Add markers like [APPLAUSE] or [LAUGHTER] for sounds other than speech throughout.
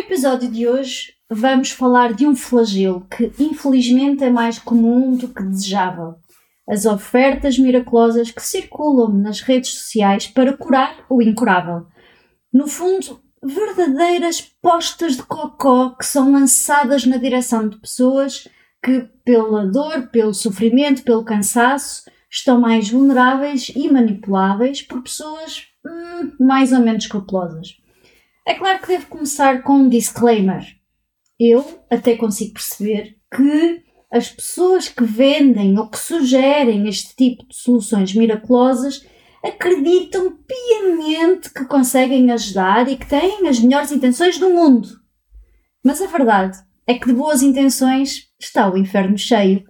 Episódio de hoje vamos falar de um flagelo que infelizmente é mais comum do que desejável as ofertas miraculosas que circulam nas redes sociais para curar o incurável. No fundo, verdadeiras postas de cocó que são lançadas na direção de pessoas que, pela dor, pelo sofrimento, pelo cansaço, estão mais vulneráveis e manipuláveis por pessoas hum, mais ou menos escrupulosas. É claro que devo começar com um disclaimer. Eu até consigo perceber que as pessoas que vendem ou que sugerem este tipo de soluções miraculosas acreditam piamente que conseguem ajudar e que têm as melhores intenções do mundo. Mas a verdade é que de boas intenções está o inferno cheio.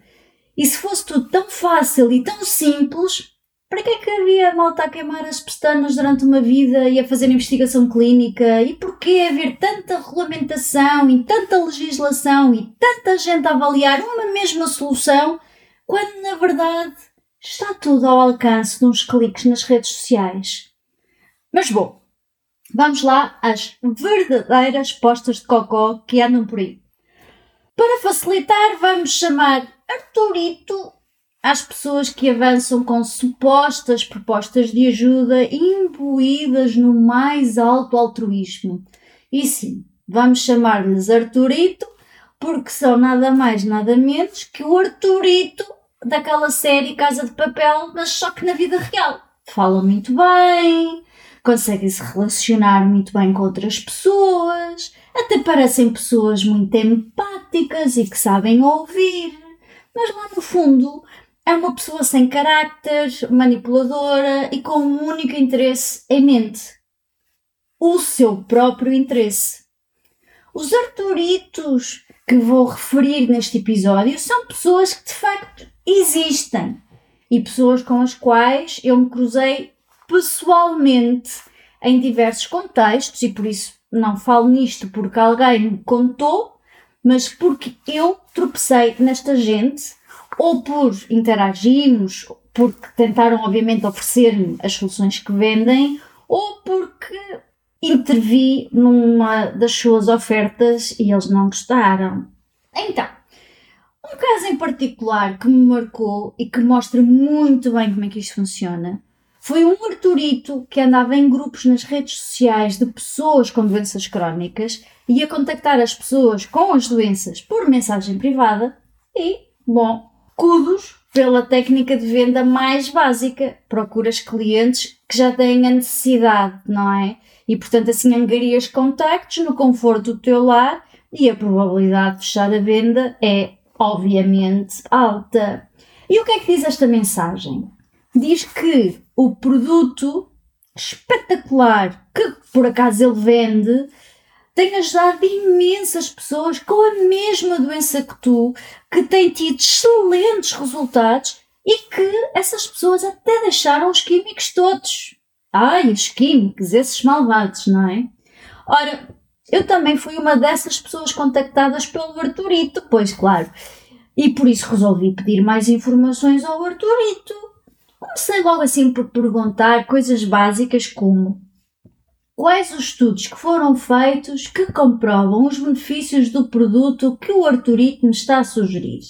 E se fosse tudo tão fácil e tão simples, para que é que havia malta a queimar as pestanas durante uma vida e a fazer investigação clínica? E porquê haver tanta regulamentação e tanta legislação e tanta gente a avaliar uma mesma solução quando na verdade está tudo ao alcance de uns cliques nas redes sociais? Mas bom, vamos lá às verdadeiras postas de cocó que andam por aí. Para facilitar, vamos chamar Arturito às pessoas que avançam com supostas propostas de ajuda imbuídas no mais alto altruísmo. E sim, vamos chamar-lhes Arturito, porque são nada mais, nada menos que o Arturito daquela série Casa de Papel, mas só que na vida real. Falam muito bem, conseguem se relacionar muito bem com outras pessoas, até parecem pessoas muito empáticas e que sabem ouvir, mas lá no fundo é uma pessoa sem caráter, manipuladora e com um único interesse em mente: o seu próprio interesse. Os Arturitos que vou referir neste episódio são pessoas que de facto existem e pessoas com as quais eu me cruzei pessoalmente em diversos contextos e por isso não falo nisto porque alguém me contou, mas porque eu tropecei nesta gente ou por interagirmos, porque tentaram, obviamente, oferecer-me as soluções que vendem, ou porque intervi numa das suas ofertas e eles não gostaram. Então, um caso em particular que me marcou e que mostra muito bem como é que isto funciona foi um Arturito que andava em grupos nas redes sociais de pessoas com doenças crónicas e ia contactar as pessoas com as doenças por mensagem privada e, bom, escudos pela técnica de venda mais básica. Procuras clientes que já têm a necessidade, não é? E portanto assim angarias contactos no conforto do teu lar e a probabilidade de fechar a venda é obviamente alta. E o que é que diz esta mensagem? Diz que o produto espetacular que por acaso ele vende tem ajudado imensas pessoas com a mesma doença que tu, que têm tido excelentes resultados e que essas pessoas até deixaram os químicos todos. Ai, os químicos, esses malvados, não é? Ora, eu também fui uma dessas pessoas contactadas pelo Arturito, pois claro, e por isso resolvi pedir mais informações ao Arturito. Comecei logo assim por perguntar coisas básicas como Quais os estudos que foram feitos que comprovam os benefícios do produto que o Arturito me está a sugerir?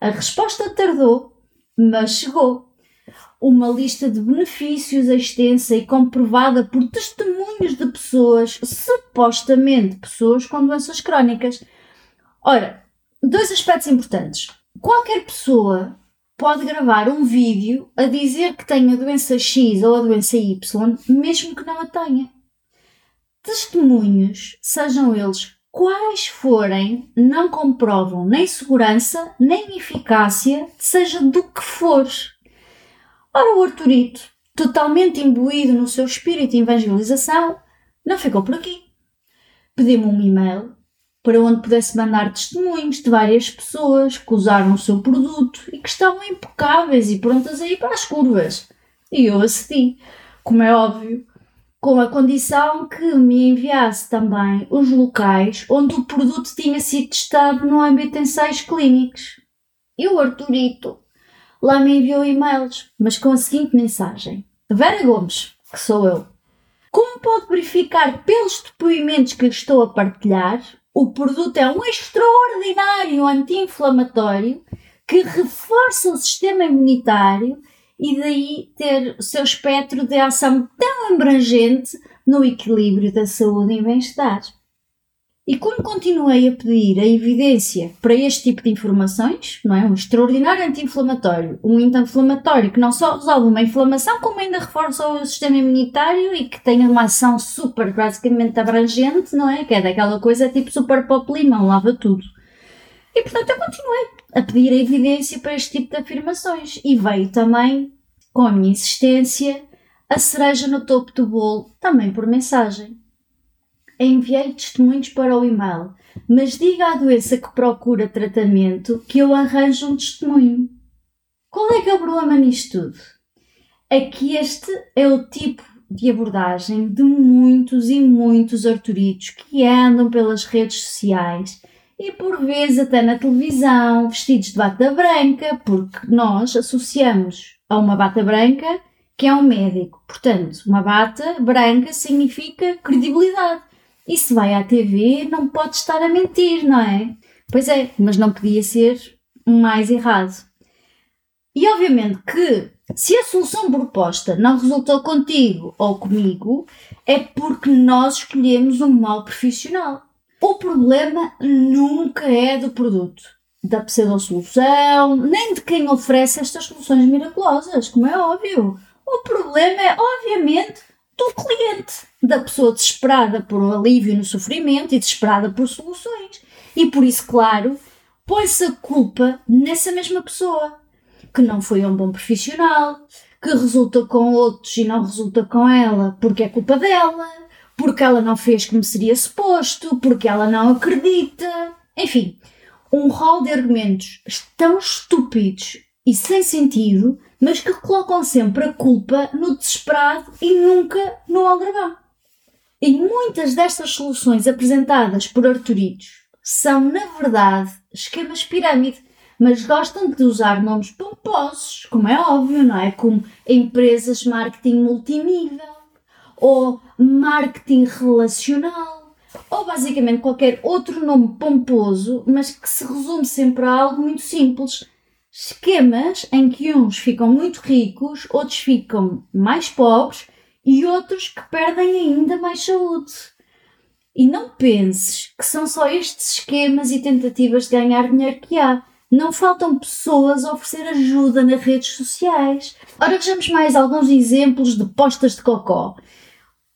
A resposta tardou, mas chegou. Uma lista de benefícios extensa e comprovada por testemunhos de pessoas, supostamente pessoas com doenças crónicas. Ora, dois aspectos importantes. Qualquer pessoa pode gravar um vídeo a dizer que tem a doença X ou a doença Y, mesmo que não a tenha. Testemunhos, sejam eles quais forem, não comprovam nem segurança nem eficácia, seja do que for. Ora, o Arturito, totalmente imbuído no seu espírito de evangelização, não ficou por aqui. pediu-me um e-mail para onde pudesse mandar testemunhos de várias pessoas que usaram o seu produto e que estavam impecáveis e prontas a ir para as curvas. E eu acedi, como é óbvio, com a condição que me enviasse também os locais onde o produto tinha sido testado no âmbito de ensaios clínicos. E o Arturito lá me enviou e-mails, mas com a seguinte mensagem: Vera Gomes, que sou eu. Como pode verificar pelos depoimentos que estou a partilhar, o produto é um extraordinário anti-inflamatório que reforça o sistema imunitário e daí ter o seu espectro de ação tão abrangente no equilíbrio da saúde e bem-estar. E como continuei a pedir a evidência para este tipo de informações, não é? Um extraordinário anti-inflamatório, um anti-inflamatório que não só resolve uma inflamação, como ainda reforça o sistema imunitário e que tem uma ação super, basicamente abrangente, não é? Que é daquela coisa tipo super pop limão, lava tudo. E portanto eu continuei a pedir a evidência para este tipo de afirmações e veio também, com a minha insistência, a cereja no topo do bolo, também por mensagem enviei testemunhos para o e-mail, mas diga à doença que procura tratamento que eu arranjo um testemunho. Qual é que é o problema nisto tudo? É que este é o tipo de abordagem de muitos e muitos arturitos que andam pelas redes sociais e por vezes até na televisão, vestidos de bata branca, porque nós associamos a uma bata branca que é um médico. Portanto, uma bata branca significa credibilidade. E se vai à TV, não pode estar a mentir, não é? Pois é, mas não podia ser mais errado. E obviamente que se a solução proposta não resultou contigo ou comigo, é porque nós escolhemos um mau profissional. O problema nunca é do produto, da pseudo-solução, nem de quem oferece estas soluções miraculosas, como é óbvio. O problema é, obviamente, do cliente, da pessoa desesperada por um alívio no sofrimento e desesperada por soluções. E por isso, claro, põe-se a culpa nessa mesma pessoa, que não foi um bom profissional, que resulta com outros e não resulta com ela porque é culpa dela, porque ela não fez como seria suposto, porque ela não acredita. Enfim, um rol de argumentos tão estúpidos e sem sentido mas que colocam sempre a culpa no desesperado e nunca no aldrabão. E muitas destas soluções apresentadas por Arturitos são, na verdade, esquemas pirâmide, mas gostam de usar nomes pomposos, como é óbvio, não é? Como empresas marketing multinível, ou marketing relacional, ou basicamente qualquer outro nome pomposo, mas que se resume sempre a algo muito simples, esquemas em que uns ficam muito ricos, outros ficam mais pobres e outros que perdem ainda mais saúde. E não penses que são só estes esquemas e tentativas de ganhar dinheiro que há. Não faltam pessoas a oferecer ajuda nas redes sociais. Ora, vejamos mais alguns exemplos de postas de cocó.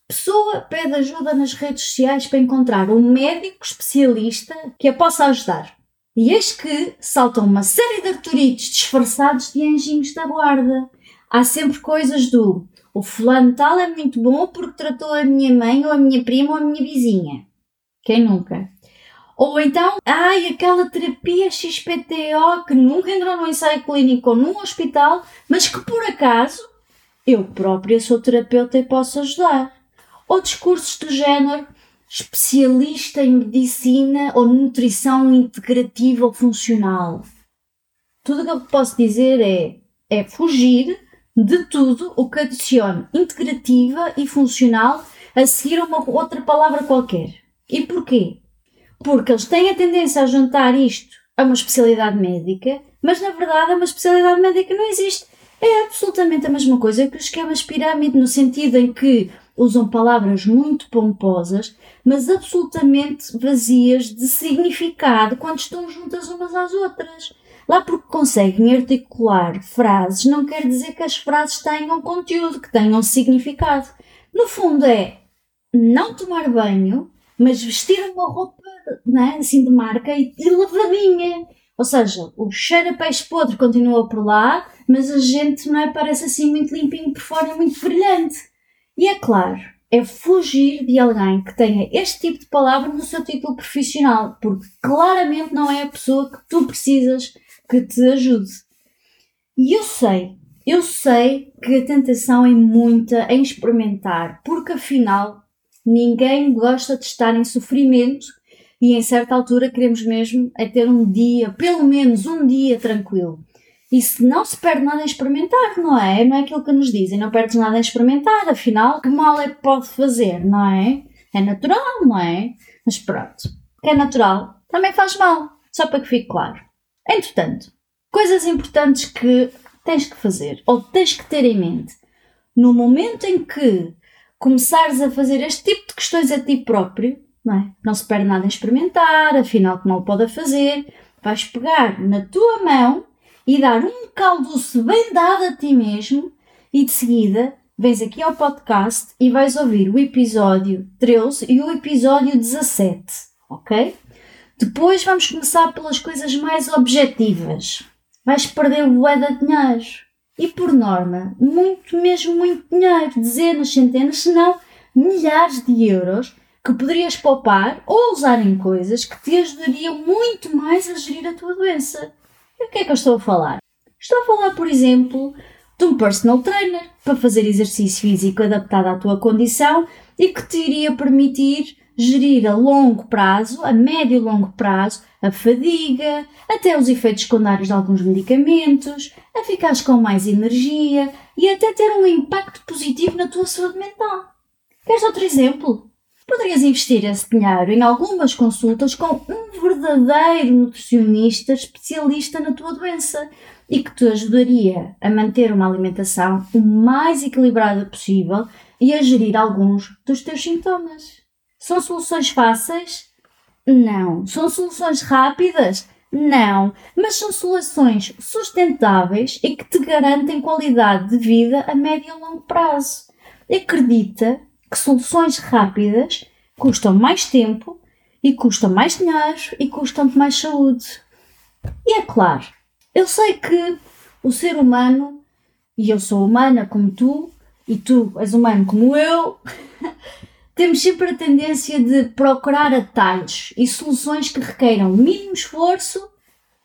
Pessoa pede ajuda nas redes sociais para encontrar um médico especialista que a possa ajudar. E eis que saltam uma série de arturitos disfarçados de anjinhos da guarda. Há sempre coisas do o fulano tal é muito bom porque tratou a minha mãe ou a minha prima ou a minha vizinha. Quem nunca? Ou então, ai, aquela terapia XPTO que nunca entrou num ensaio clínico ou num hospital, mas que por acaso eu própria sou terapeuta e posso ajudar. Ou discursos do género, especialista em medicina ou nutrição integrativa ou funcional. Tudo o que eu posso dizer é, é fugir de tudo o que adicione integrativa e funcional a seguir uma outra palavra qualquer. E porquê? Porque eles têm a tendência a juntar isto a uma especialidade médica, mas na verdade uma especialidade médica não existe. É absolutamente a mesma coisa que os esquemas pirâmide, no sentido em que usam palavras muito pomposas, mas absolutamente vazias de significado quando estão juntas umas às outras. Lá porque conseguem articular frases, não quer dizer que as frases tenham conteúdo, que tenham significado. No fundo é não tomar banho, mas vestir uma roupa né, assim de marca e, e lavadinha. Ou seja, o cheiro a peixe podre continua por lá, mas a gente não é, parece assim muito limpinho por fora muito brilhante. E é claro é fugir de alguém que tenha este tipo de palavra no seu título profissional, porque claramente não é a pessoa que tu precisas que te ajude. E eu sei, eu sei que a tentação é muita em experimentar, porque afinal ninguém gosta de estar em sofrimento e em certa altura queremos mesmo é ter um dia, pelo menos um dia tranquilo. Se não se perde nada em experimentar, não é? Não é aquilo que nos dizem, não perdes nada em experimentar, afinal, que mal é que pode fazer, não é? É natural, não é? Mas pronto, que é natural também faz mal, só para que fique claro. Entretanto, coisas importantes que tens que fazer ou tens que ter em mente no momento em que começares a fazer este tipo de questões a ti próprio, não é? Não se perde nada em experimentar, afinal, que mal pode fazer, vais pegar na tua mão e dar um caldoço bem dado a ti mesmo e de seguida vens aqui ao podcast e vais ouvir o episódio 13 e o episódio 17, ok? Depois vamos começar pelas coisas mais objetivas. Vais perder o bué de dinheiro. E por norma, muito, mesmo muito dinheiro, dezenas, centenas, se não milhares de euros que poderias poupar ou usar em coisas que te ajudariam muito mais a gerir a tua doença. E o que é que eu estou a falar? Estou a falar, por exemplo, de um personal trainer para fazer exercício físico adaptado à tua condição e que te iria permitir gerir a longo prazo, a médio e longo prazo, a fadiga, até os efeitos secundários de alguns medicamentos, a ficares com mais energia e até ter um impacto positivo na tua saúde mental. Queres outro exemplo? Poderias investir esse dinheiro em algumas consultas com um verdadeiro nutricionista especialista na tua doença e que te ajudaria a manter uma alimentação o mais equilibrada possível e a gerir alguns dos teus sintomas. São soluções fáceis? Não. São soluções rápidas? Não. Mas são soluções sustentáveis e que te garantem qualidade de vida a médio e longo prazo. Acredita que soluções rápidas custam mais tempo e custam mais dinheiro e custam mais saúde. E é claro, eu sei que o ser humano, e eu sou humana como tu, e tu és humano como eu, [LAUGHS] temos sempre a tendência de procurar atalhos e soluções que requeiram mínimo esforço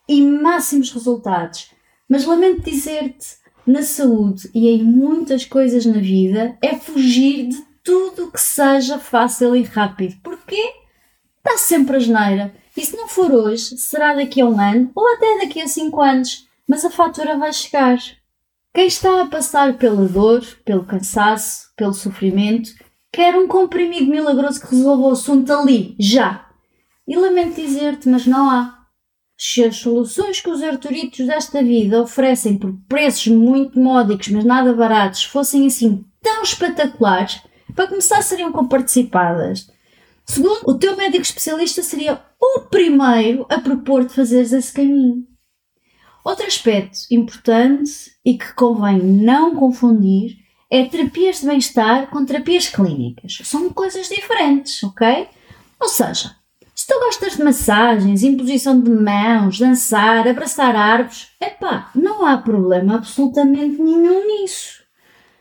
e máximos resultados. Mas lamento dizer-te, na saúde e em muitas coisas na vida, é fugir de tudo que seja fácil e rápido. Porquê? Está sempre a geneira. E se não for hoje, será daqui a um ano ou até daqui a cinco anos. Mas a fatura vai chegar. Quem está a passar pela dor, pelo cansaço, pelo sofrimento, quer um comprimido milagroso que resolva o assunto ali, já. E lamento dizer-te, mas não há. Se as soluções que os arturitos desta vida oferecem por preços muito módicos, mas nada baratos, fossem assim tão espetaculares, para começar, seriam comparticipadas. Segundo, o teu médico especialista seria o primeiro a propor de fazeres esse caminho. Outro aspecto importante e que convém não confundir é terapias de bem-estar com terapias clínicas. São coisas diferentes, ok? Ou seja, se tu gostas de massagens, imposição de mãos, dançar, abraçar árvores, epá, não há problema absolutamente nenhum nisso.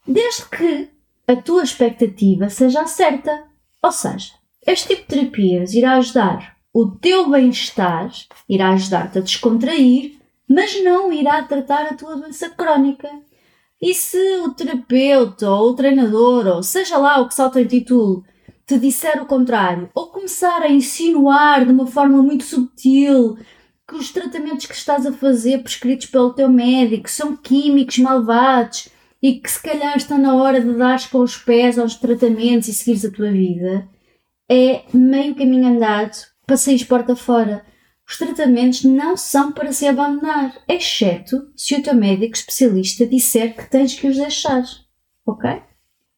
Desde que a tua expectativa seja certa. Ou seja, este tipo de terapias irá ajudar o teu bem-estar, irá ajudar-te a descontrair, mas não irá tratar a tua doença crónica. E se o terapeuta ou o treinador, ou seja lá o que salta em título, te disser o contrário, ou começar a insinuar de uma forma muito subtil que os tratamentos que estás a fazer prescritos pelo teu médico são químicos malvados e que se calhar está na hora de dares com os pés aos tratamentos e seguires a tua vida, é meio caminho andado sair porta fora. Os tratamentos não são para se abandonar, exceto se o teu médico especialista disser que tens que os deixar. Ok?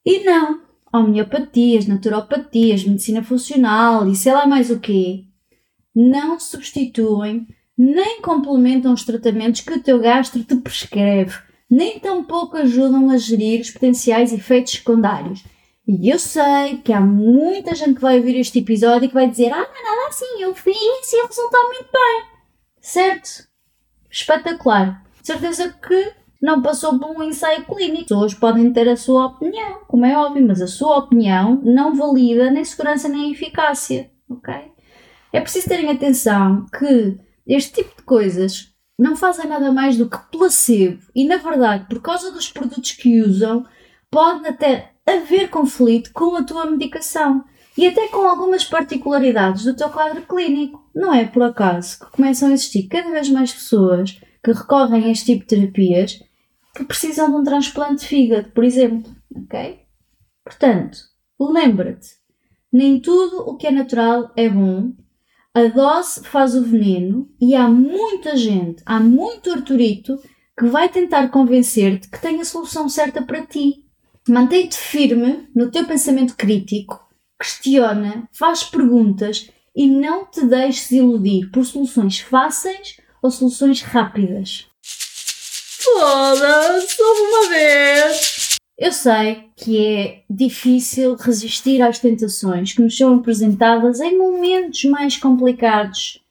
E não, homeopatias, naturopatias, medicina funcional e sei lá mais o quê, não substituem nem complementam os tratamentos que o teu gastro te prescreve nem tampouco ajudam a gerir os potenciais efeitos secundários. E eu sei que há muita gente que vai ouvir este episódio e que vai dizer: Ah, não é nada assim, eu fiz e resultou muito bem. Certo? Espetacular. Certeza que não passou por um ensaio clínico. As pessoas podem ter a sua opinião, como é óbvio, mas a sua opinião não valida nem segurança nem eficácia, ok? É preciso terem atenção que este tipo de coisas não fazem nada mais do que placebo e, na verdade, por causa dos produtos que usam, pode até haver conflito com a tua medicação e até com algumas particularidades do teu quadro clínico. Não é por acaso que começam a existir cada vez mais pessoas que recorrem a este tipo de terapias que precisam de um transplante de fígado, por exemplo. Ok? Portanto, lembra-te: nem tudo o que é natural é bom. A dose faz o veneno e há muita gente, há muito Arturito que vai tentar convencer-te que tem a solução certa para ti. Mantém-te firme no teu pensamento crítico, questiona, faz perguntas e não te deixes iludir por soluções fáceis ou soluções rápidas. Foda-se, uma vez! Eu sei que é difícil resistir às tentações que nos são apresentadas em momentos mais complicados.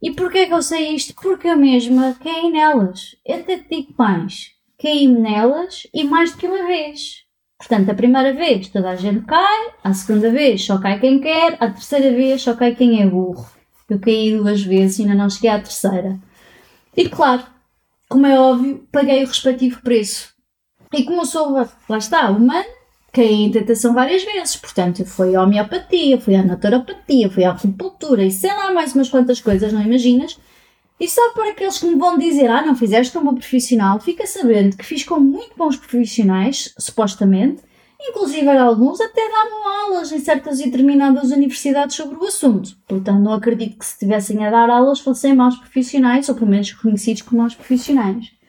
E porquê que eu sei isto? Porque eu mesma caí nelas. Eu até te digo mais. Caí nelas e mais do que uma vez. Portanto, a primeira vez toda a gente cai, a segunda vez só cai quem quer, a terceira vez só cai quem é burro. Eu caí duas vezes e ainda não cheguei à terceira. E claro, como é óbvio, paguei o respectivo preço. E como eu sou, lá está, humano, caí em tentação várias vezes. Portanto, fui à homeopatia, fui à naturopatia, fui à acupuntura e sei lá mais umas quantas coisas, não imaginas? E só para aqueles que me vão dizer, ah, não fizeste com um profissional, fica sabendo que fiz com muito bons profissionais, supostamente, inclusive alguns até davam aulas em certas e determinadas universidades sobre o assunto. Portanto, não acredito que se estivessem a dar aulas fossem maus profissionais, ou pelo menos reconhecidos como maus profissionais.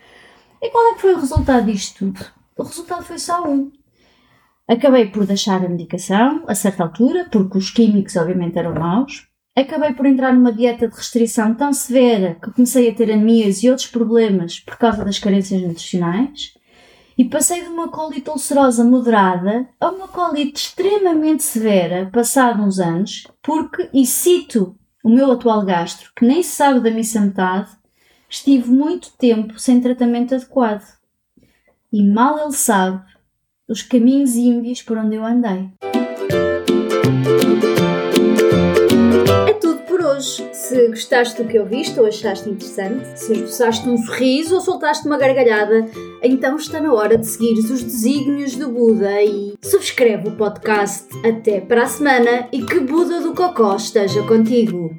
E qual é que foi o resultado disto tudo? O resultado foi só um. Acabei por deixar a medicação, a certa altura, porque os químicos obviamente eram maus, Acabei por entrar numa dieta de restrição tão severa que comecei a ter anemias e outros problemas por causa das carências nutricionais. E passei de uma colite ulcerosa moderada a uma colite extremamente severa, passado uns anos, porque, e cito o meu atual gastro, que nem se sabe da missa metade, estive muito tempo sem tratamento adequado. E mal ele sabe os caminhos índios por onde eu andei. hoje. Se gostaste do que ouviste ou achaste interessante, se esboçaste um sorriso ou soltaste uma gargalhada, então está na hora de seguir os desígnios do Buda e subscreve o podcast. Até para a semana e que Buda do Cocó esteja contigo!